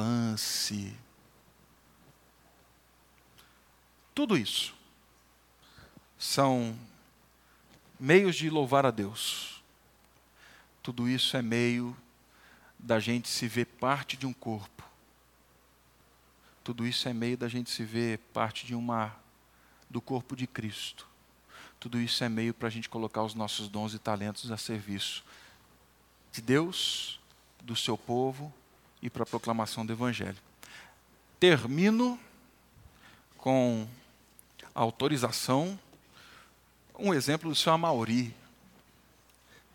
Tudo isso são meios de louvar a Deus. Tudo isso é meio da gente se ver parte de um corpo. Tudo isso é meio da gente se ver parte de uma do corpo de Cristo. Tudo isso é meio para a gente colocar os nossos dons e talentos a serviço de Deus, do seu povo e para a proclamação do Evangelho. Termino com autorização. Um exemplo do senhor Amauri.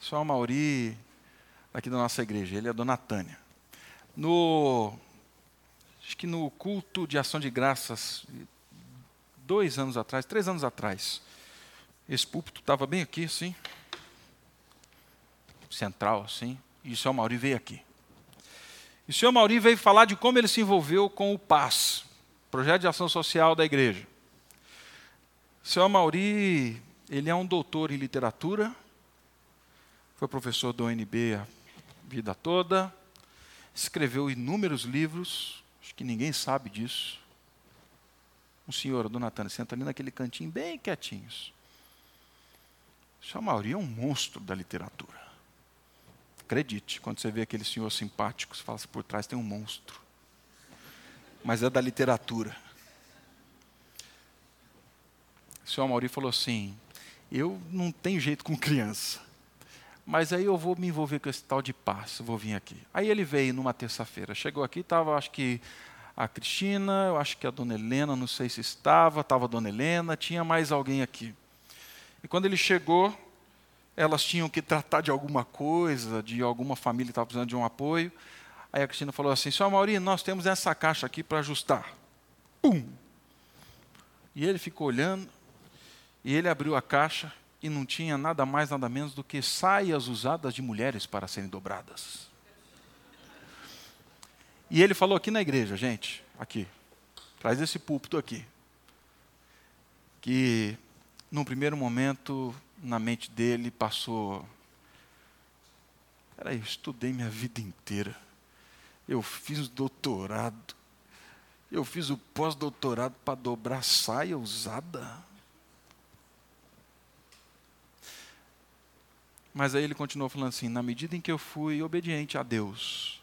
O senhor Amauri, aqui da nossa igreja, ele é dona Tânia. No, acho que no culto de ação de graças, dois anos atrás, três anos atrás, esse púlpito estava bem aqui, assim, central, assim, e o senhor Mauri veio aqui. E o senhor Mauri veio falar de como ele se envolveu com o PAS, Projeto de Ação Social da Igreja. O senhor Mauri, ele é um doutor em literatura, foi professor do UNB a vida toda, escreveu inúmeros livros, acho que ninguém sabe disso. Um senhor, dona Tânia, senta ali naquele cantinho bem quietinhos. O Mauri é um monstro da literatura. Acredite, quando você vê aquele senhor simpático, você fala assim, por trás tem um monstro. Mas é da literatura. O senhor Mauri falou assim, eu não tenho jeito com criança. Mas aí eu vou me envolver com esse tal de paz, vou vir aqui. Aí ele veio numa terça-feira, chegou aqui, estava, acho que a Cristina, eu acho que a dona Helena, não sei se estava, estava a dona Helena, tinha mais alguém aqui. E quando ele chegou, elas tinham que tratar de alguma coisa, de alguma família que estava precisando de um apoio. Aí a Cristina falou assim: Senhor Maurinho, nós temos essa caixa aqui para ajustar. Pum! E ele ficou olhando, e ele abriu a caixa e não tinha nada mais, nada menos do que saias usadas de mulheres para serem dobradas. E ele falou aqui na igreja, gente, aqui, traz esse púlpito aqui, que num primeiro momento, na mente dele passou. Peraí, eu estudei minha vida inteira. Eu fiz doutorado. Eu fiz o pós-doutorado para dobrar saia usada. Mas aí ele continuou falando assim: na medida em que eu fui obediente a Deus,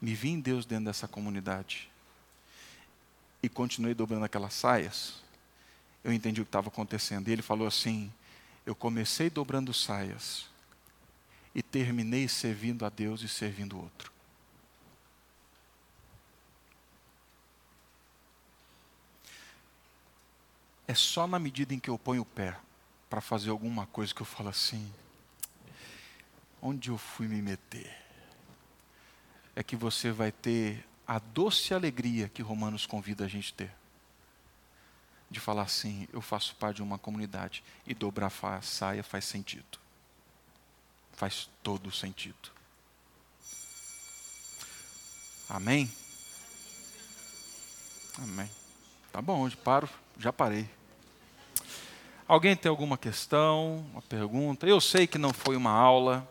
me vi em Deus dentro dessa comunidade e continuei dobrando aquelas saias, eu entendi o que estava acontecendo. E ele falou assim: Eu comecei dobrando saias e terminei servindo a Deus e servindo o outro. É só na medida em que eu ponho o pé para fazer alguma coisa que eu falo assim: onde eu fui me meter? É que você vai ter a doce alegria que Romanos convida a gente a ter de falar assim: eu faço parte de uma comunidade e dobrar a saia faz sentido. Faz todo sentido. Amém? Amém. Tá bom, hoje paro, já parei. Alguém tem alguma questão, uma pergunta? Eu sei que não foi uma aula,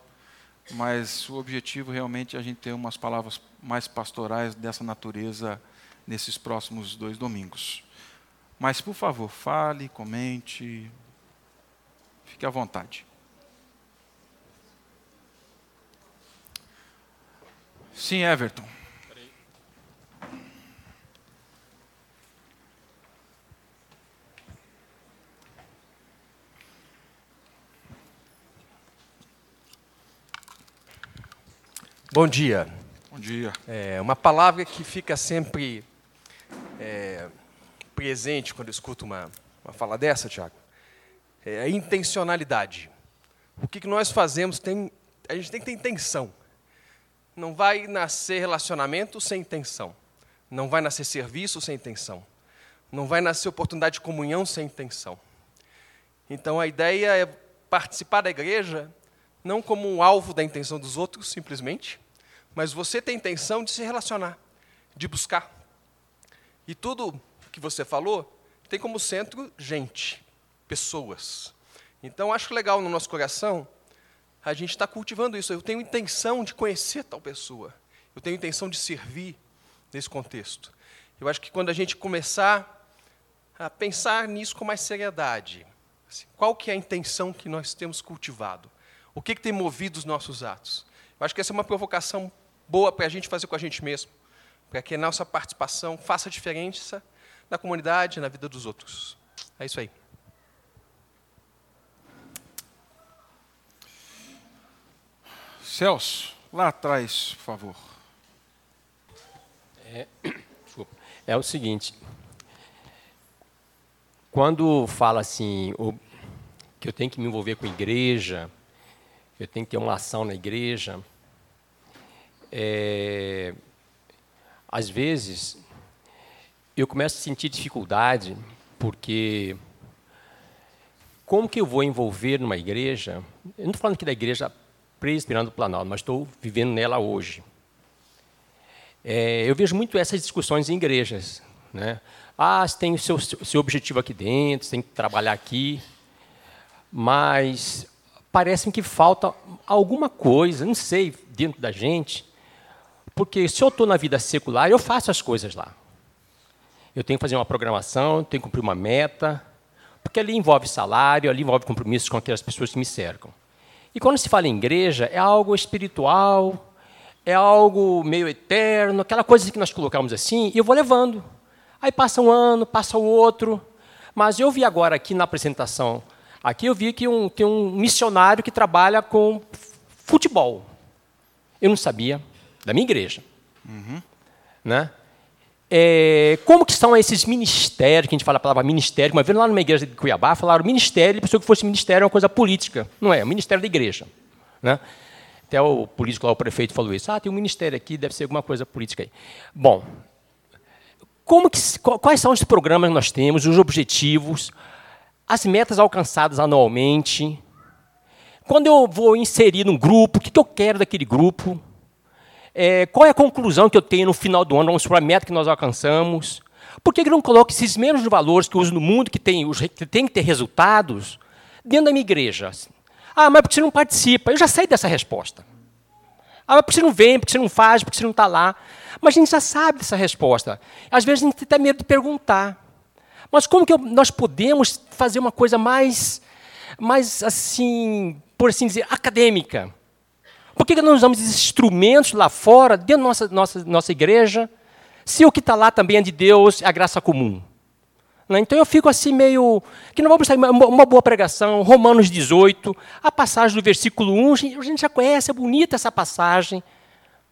mas o objetivo realmente é a gente ter umas palavras mais pastorais dessa natureza nesses próximos dois domingos. Mas, por favor, fale, comente, fique à vontade. Sim, Everton. Bom dia. Bom dia. É uma palavra que fica sempre é, presente quando eu escuto uma, uma fala dessa, Tiago, é a intencionalidade. O que, que nós fazemos tem. A gente tem que ter intenção. Não vai nascer relacionamento sem intenção. Não vai nascer serviço sem intenção. Não vai nascer oportunidade de comunhão sem intenção. Então a ideia é participar da igreja não como um alvo da intenção dos outros, simplesmente, mas você tem intenção de se relacionar, de buscar. E tudo que você falou tem como centro gente, pessoas. Então, acho legal no nosso coração a gente estar tá cultivando isso. Eu tenho intenção de conhecer tal pessoa. Eu tenho intenção de servir nesse contexto. Eu acho que quando a gente começar a pensar nisso com mais seriedade, assim, qual que é a intenção que nós temos cultivado? O que, que tem movido os nossos atos? Eu acho que essa é uma provocação boa para a gente fazer com a gente mesmo, para que a nossa participação faça diferença na comunidade, na vida dos outros. É isso aí. Celso, lá atrás, por favor. É, é o seguinte, quando fala assim, que eu tenho que me envolver com a igreja, eu tenho que ter uma ação na igreja, é, às vezes eu começo a sentir dificuldade, porque como que eu vou envolver numa igreja? Eu não estou falando aqui da igreja presbiteriana do Planalto, mas estou vivendo nela hoje. É, eu vejo muito essas discussões em igrejas. Né? Ah, você tem o seu, seu objetivo aqui dentro, você tem que trabalhar aqui, mas parece que falta alguma coisa, não sei, dentro da gente, Porque se eu estou na vida secular, eu faço as coisas lá. Eu tenho que fazer uma programação, tenho que cumprir uma meta, porque ali envolve salário, ali envolve compromissos com aquelas pessoas que me cercam. E quando se fala em igreja, é algo espiritual, é algo meio eterno, aquela coisa que nós colocamos assim, e eu vou levando. Aí passa um ano, passa o outro. Mas eu vi agora aqui na apresentação, aqui eu vi que um, tem um missionário que trabalha com futebol. Eu não sabia, da minha igreja. Uhum. Né? É, como que são esses ministérios, que a gente fala a palavra ministério, uma vez lá numa igreja de Cuiabá, falaram ministério, pensou que fosse ministério é uma coisa política. Não é, é o ministério da igreja. Né? Até o político lá, o prefeito, falou isso. Ah, tem um ministério aqui, deve ser alguma coisa política aí. Bom, como que, quais são os programas que nós temos, os objetivos, as metas alcançadas anualmente? Quando eu vou inserir num grupo, o que eu quero daquele grupo? É, qual é a conclusão que eu tenho no final do ano, vamos supor, a meta que nós alcançamos? Por que eu não coloco esses mesmos valores que eu uso no mundo, que tem, que tem que ter resultados, dentro da minha igreja? Ah, mas porque você não participa? Eu já sei dessa resposta. Ah, mas porque você não vem, porque você não faz, porque você não está lá. Mas a gente já sabe dessa resposta. Às vezes a gente tem medo de perguntar. Mas como que nós podemos fazer uma coisa mais, mais assim, por assim dizer, acadêmica? Por que nós usamos esses instrumentos lá fora, dentro da nossa, nossa, nossa igreja, se o que está lá também é de Deus, é a graça comum? Né? Então eu fico assim meio. Que não vamos sair uma boa pregação, Romanos 18, a passagem do versículo 1, a gente já conhece, é bonita essa passagem.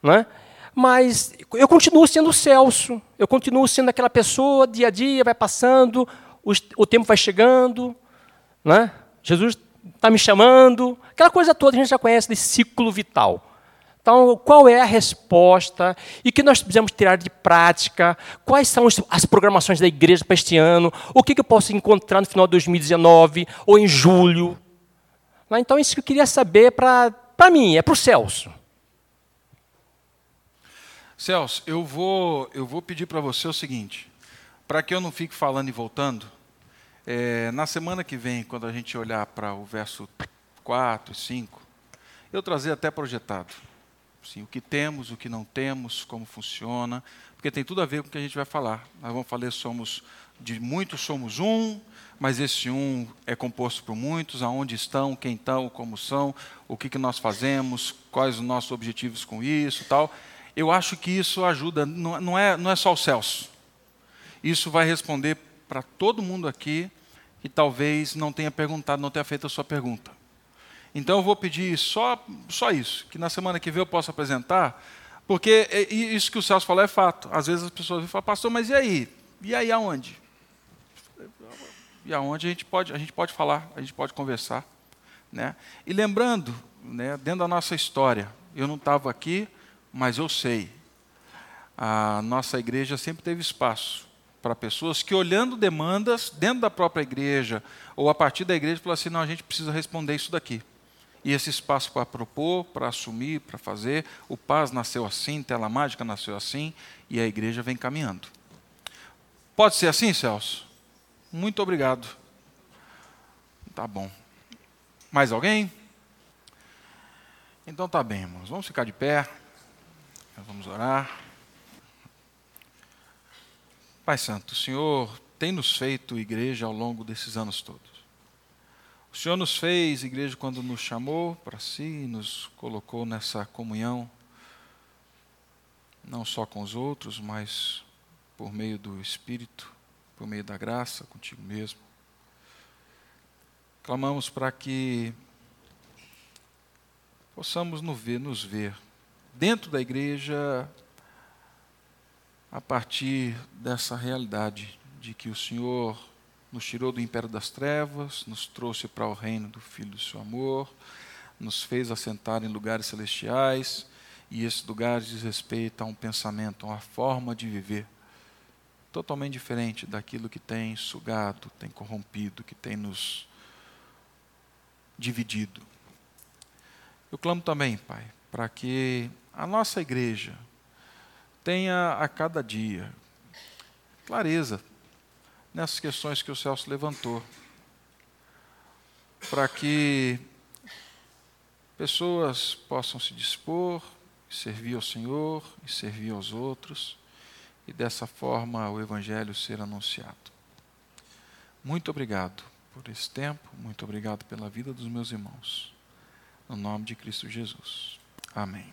Né? Mas eu continuo sendo Celso, eu continuo sendo aquela pessoa, dia a dia vai passando, o, o tempo vai chegando, né? Jesus está me chamando, aquela coisa toda a gente já conhece desse ciclo vital. Então, qual é a resposta e o que nós precisamos tirar de prática? Quais são as programações da igreja para este ano? O que eu posso encontrar no final de 2019 ou em julho? Então, isso que eu queria saber para mim, é para o Celso. Celso, eu vou, eu vou pedir para você o seguinte, para que eu não fique falando e voltando, é, na semana que vem, quando a gente olhar para o verso 4 e 5, eu trazer até projetado. Sim, o que temos, o que não temos, como funciona, porque tem tudo a ver com o que a gente vai falar. Nós vamos falar somos de muitos somos um, mas esse um é composto por muitos, aonde estão, quem estão, como são, o que, que nós fazemos, quais os nossos objetivos com isso, tal eu acho que isso ajuda, não é, não é só o Celso. Isso vai responder para todo mundo aqui que talvez não tenha perguntado, não tenha feito a sua pergunta. Então eu vou pedir só, só isso, que na semana que vem eu possa apresentar, porque é, isso que o Celso falou é fato. Às vezes as pessoas falam, pastor, mas e aí? E aí aonde? E aonde a gente pode, a gente pode falar, a gente pode conversar. Né? E lembrando, né, dentro da nossa história, eu não estava aqui, mas eu sei, a nossa igreja sempre teve espaço para pessoas que, olhando demandas dentro da própria igreja, ou a partir da igreja, falam assim: não, a gente precisa responder isso daqui. E esse espaço para propor, para assumir, para fazer. O Paz nasceu assim, Tela Mágica nasceu assim, e a igreja vem caminhando. Pode ser assim, Celso? Muito obrigado. Tá bom. Mais alguém? Então tá bem, irmãos. Vamos ficar de pé. Vamos orar. Pai Santo, o Senhor tem nos feito igreja ao longo desses anos todos. O Senhor nos fez igreja quando nos chamou para si, nos colocou nessa comunhão, não só com os outros, mas por meio do Espírito, por meio da graça, contigo mesmo. Clamamos para que possamos nos ver, nos ver dentro da igreja a partir dessa realidade de que o Senhor nos tirou do império das trevas, nos trouxe para o reino do Filho do seu amor, nos fez assentar em lugares celestiais, e esses lugares diz respeito a um pensamento, a uma forma de viver totalmente diferente daquilo que tem sugado, tem corrompido, que tem nos dividido. Eu clamo também, Pai, para que a nossa igreja tenha a cada dia clareza nessas questões que o Celso levantou, para que pessoas possam se dispor servir ao Senhor e servir aos outros, e dessa forma o Evangelho ser anunciado. Muito obrigado por esse tempo, muito obrigado pela vida dos meus irmãos. No nome de Cristo Jesus. Amém.